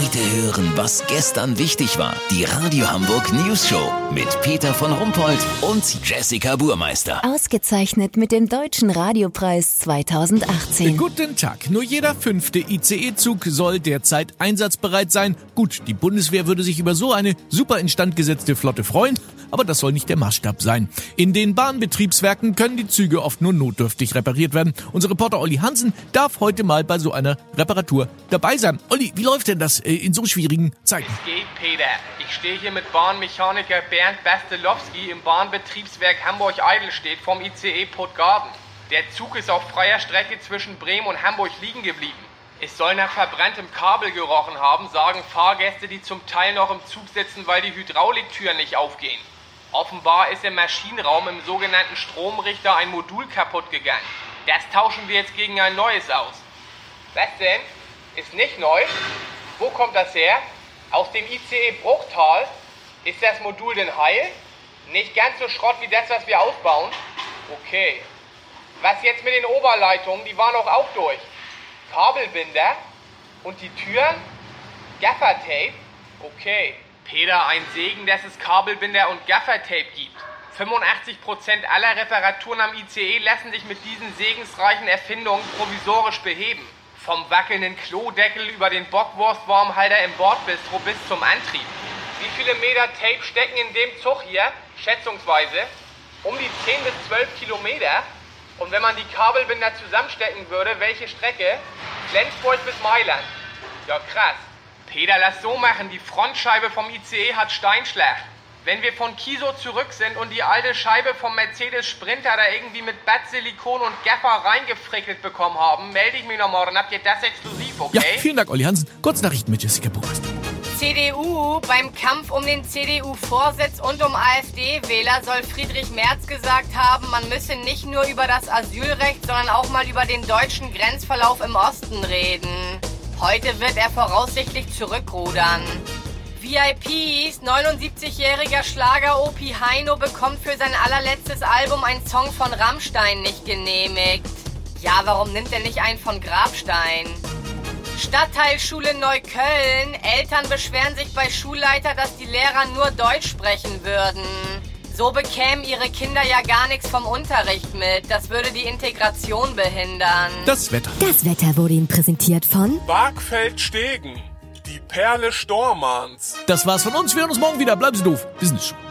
Heute hören, was gestern wichtig war. Die Radio Hamburg News Show mit Peter von Rumpold und Jessica Burmeister. Ausgezeichnet mit dem Deutschen Radiopreis 2018. Guten Tag. Nur jeder fünfte ICE-Zug soll derzeit einsatzbereit sein. Gut, die Bundeswehr würde sich über so eine super instand gesetzte Flotte freuen aber das soll nicht der Maßstab sein. In den Bahnbetriebswerken können die Züge oft nur notdürftig repariert werden. Unser Reporter Olli Hansen darf heute mal bei so einer Reparatur dabei sein. Olli, wie läuft denn das äh, in so schwierigen Zeiten? Es geht, Peter. Ich stehe hier mit Bahnmechaniker Bernd Bastelowski im Bahnbetriebswerk Hamburg-Eidelstedt vom ICE Puttgarden. Der Zug ist auf freier Strecke zwischen Bremen und Hamburg liegen geblieben. Es soll nach verbranntem Kabel gerochen haben, sagen Fahrgäste, die zum Teil noch im Zug sitzen, weil die Hydrauliktüren nicht aufgehen. Offenbar ist im Maschinenraum im sogenannten Stromrichter ein Modul kaputt gegangen. Das tauschen wir jetzt gegen ein neues aus. Was denn? Ist nicht neu? Wo kommt das her? Aus dem ICE Bruchtal? Ist das Modul denn heil? Nicht ganz so Schrott wie das, was wir ausbauen? Okay. Was jetzt mit den Oberleitungen? Die waren doch auch durch. Kabelbinder? Und die Türen? Gaffertape? Okay. Peter, ein Segen, dass es Kabelbinder und Gaffertape gibt. 85% aller Reparaturen am ICE lassen sich mit diesen segensreichen Erfindungen provisorisch beheben. Vom wackelnden Klodeckel über den Bockwurstwarmhalter im Bordbistro bis zum Antrieb. Wie viele Meter Tape stecken in dem Zug hier? Schätzungsweise um die 10 bis 12 Kilometer. Und wenn man die Kabelbinder zusammenstecken würde, welche Strecke? Flensburg bis Mailand. Ja, krass. Peter, lass so machen. Die Frontscheibe vom ICE hat Steinschlag. Wenn wir von Kiso zurück sind und die alte Scheibe vom Mercedes Sprinter da irgendwie mit Bad-Silikon und Gaffer reingefrickelt bekommen haben, melde ich mich noch morgen. Habt ihr das exklusiv, okay? Ja, vielen Dank, Olli Hansen. Kurz Nachrichten mit Jessica Burmeister. CDU. Beim Kampf um den CDU-Vorsitz und um AfD-Wähler soll Friedrich Merz gesagt haben, man müsse nicht nur über das Asylrecht, sondern auch mal über den deutschen Grenzverlauf im Osten reden. Heute wird er voraussichtlich zurückrudern. VIPs, 79-jähriger Schlager Opi Heino bekommt für sein allerletztes Album einen Song von Rammstein nicht genehmigt. Ja, warum nimmt er nicht einen von Grabstein? Stadtteilschule Neukölln. Eltern beschweren sich bei Schulleiter, dass die Lehrer nur Deutsch sprechen würden. So bekämen ihre Kinder ja gar nichts vom Unterricht mit. Das würde die Integration behindern. Das Wetter. Das Wetter wurde Ihnen präsentiert von Barkfeld-Stegen. Die Perle Stormanns. Das war's von uns. Wir hören uns morgen wieder. Bleiben Sie doof. Business Show.